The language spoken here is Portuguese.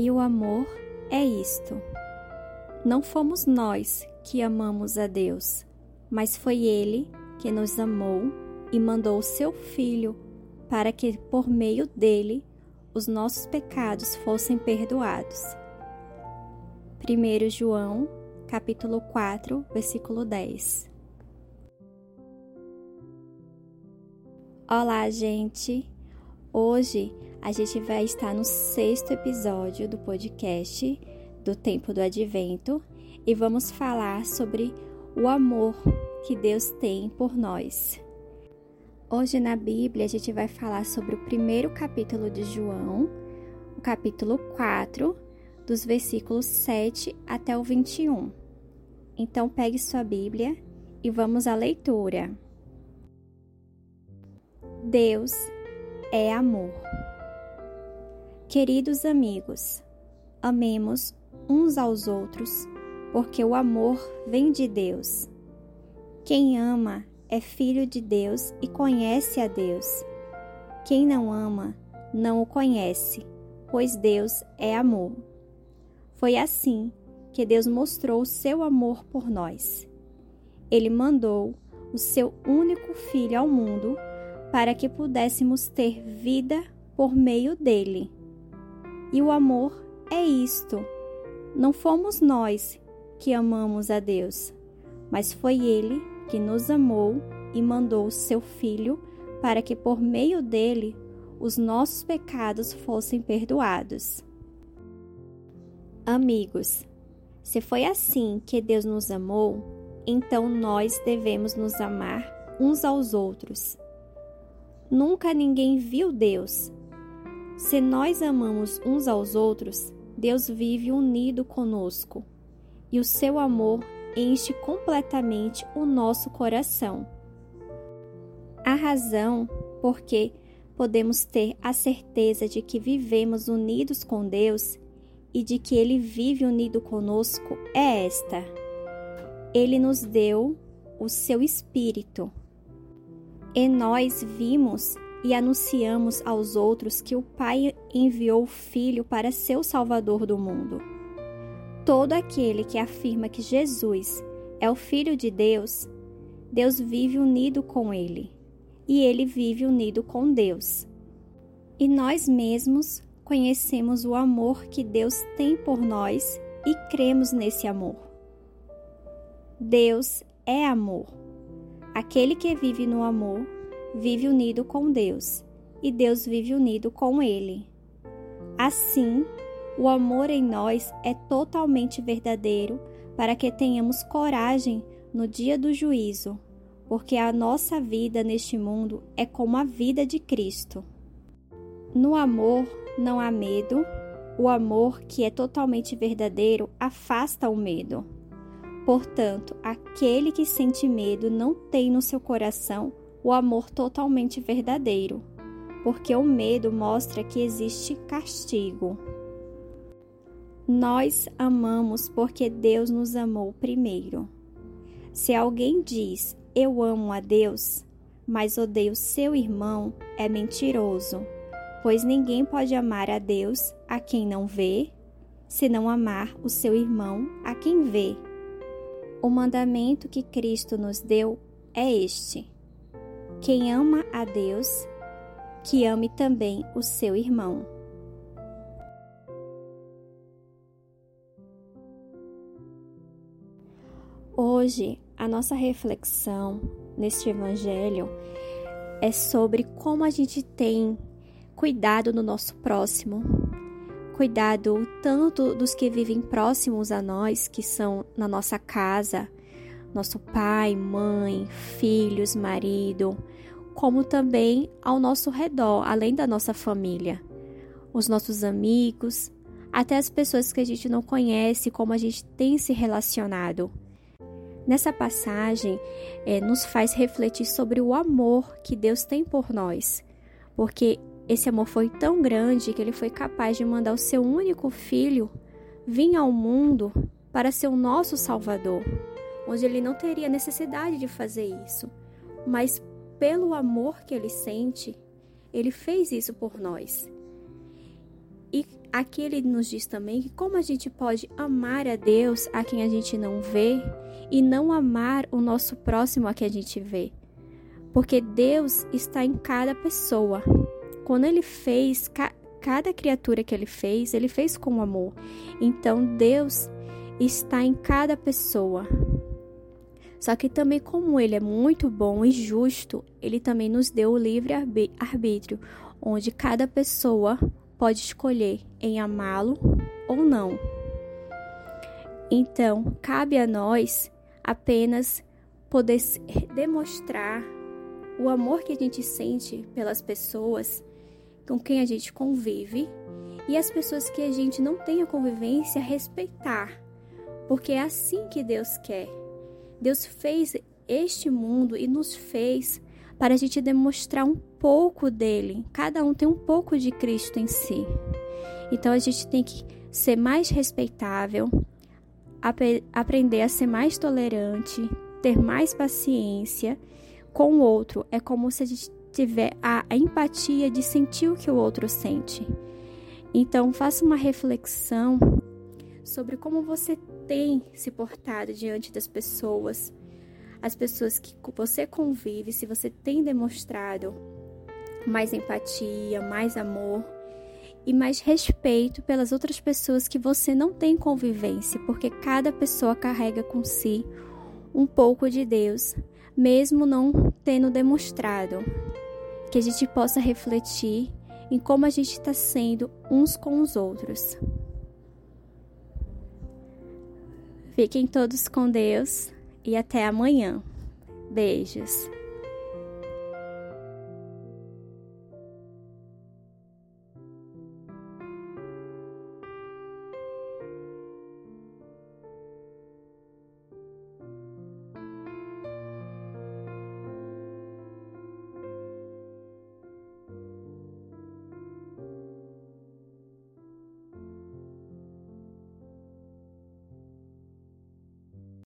E o amor é isto. Não fomos nós que amamos a Deus, mas foi Ele que nos amou e mandou o seu Filho para que, por meio dele, os nossos pecados fossem perdoados. 1 João, capítulo 4, versículo 10. Olá, gente! Hoje a gente vai estar no sexto episódio do podcast do Tempo do Advento e vamos falar sobre o amor que Deus tem por nós. Hoje na Bíblia a gente vai falar sobre o primeiro capítulo de João, o capítulo 4, dos versículos 7 até o 21. Então pegue sua Bíblia e vamos à leitura. Deus é amor. Queridos amigos, amemos uns aos outros, porque o amor vem de Deus. Quem ama é filho de Deus e conhece a Deus. Quem não ama, não o conhece, pois Deus é amor. Foi assim que Deus mostrou seu amor por nós. Ele mandou o seu único filho ao mundo para que pudéssemos ter vida por meio dele. E o amor é isto. Não fomos nós que amamos a Deus, mas foi ele que nos amou e mandou o seu Filho para que por meio dele os nossos pecados fossem perdoados. Amigos, se foi assim que Deus nos amou, então nós devemos nos amar uns aos outros. Nunca ninguém viu Deus. Se nós amamos uns aos outros, Deus vive unido conosco, e o seu amor enche completamente o nosso coração. A razão porque podemos ter a certeza de que vivemos unidos com Deus e de que Ele vive unido conosco é esta: Ele nos deu o seu Espírito. E nós vimos e anunciamos aos outros que o Pai enviou o Filho para ser o Salvador do mundo. Todo aquele que afirma que Jesus é o Filho de Deus, Deus vive unido com ele e ele vive unido com Deus. E nós mesmos conhecemos o amor que Deus tem por nós e cremos nesse amor. Deus é amor. Aquele que vive no amor vive unido com Deus e Deus vive unido com ele. Assim, o amor em nós é totalmente verdadeiro para que tenhamos coragem no dia do juízo, porque a nossa vida neste mundo é como a vida de Cristo. No amor não há medo, o amor que é totalmente verdadeiro afasta o medo. Portanto, aquele que sente medo não tem no seu coração o amor totalmente verdadeiro, porque o medo mostra que existe castigo. Nós amamos porque Deus nos amou primeiro. Se alguém diz eu amo a Deus, mas odeio seu irmão, é mentiroso, pois ninguém pode amar a Deus a quem não vê, se não amar o seu irmão a quem vê. O mandamento que Cristo nos deu é este: quem ama a Deus, que ame também o seu irmão. Hoje, a nossa reflexão neste evangelho é sobre como a gente tem cuidado no nosso próximo, cuidado tanto dos que vivem próximos a nós, que são na nossa casa, nosso pai, mãe, filhos, marido, como também ao nosso redor, além da nossa família, os nossos amigos, até as pessoas que a gente não conhece, como a gente tem se relacionado. Nessa passagem, é, nos faz refletir sobre o amor que Deus tem por nós, porque esse amor foi tão grande que ele foi capaz de mandar o seu único filho vir ao mundo para ser o nosso Salvador, onde ele não teria necessidade de fazer isso, mas pelo amor que ele sente, ele fez isso por nós. E aqui ele nos diz também que como a gente pode amar a Deus a quem a gente não vê e não amar o nosso próximo a quem a gente vê. Porque Deus está em cada pessoa. Quando ele fez ca cada criatura que ele fez, ele fez com amor. Então Deus está em cada pessoa. Só que também, como ele é muito bom e justo, ele também nos deu o livre arbítrio, onde cada pessoa pode escolher em amá-lo ou não. Então, cabe a nós apenas poder demonstrar o amor que a gente sente pelas pessoas com quem a gente convive e as pessoas que a gente não tem a convivência respeitar, porque é assim que Deus quer. Deus fez este mundo e nos fez para a gente demonstrar um pouco dele. Cada um tem um pouco de Cristo em si. Então a gente tem que ser mais respeitável, ap aprender a ser mais tolerante, ter mais paciência com o outro. É como se a gente tiver a, a empatia de sentir o que o outro sente. Então faça uma reflexão sobre como você tem se portado diante das pessoas, as pessoas que você convive, se você tem demonstrado mais empatia, mais amor e mais respeito pelas outras pessoas que você não tem convivência, porque cada pessoa carrega com si um pouco de Deus, mesmo não tendo demonstrado. Que a gente possa refletir em como a gente está sendo uns com os outros. Fiquem todos com Deus e até amanhã. Beijos.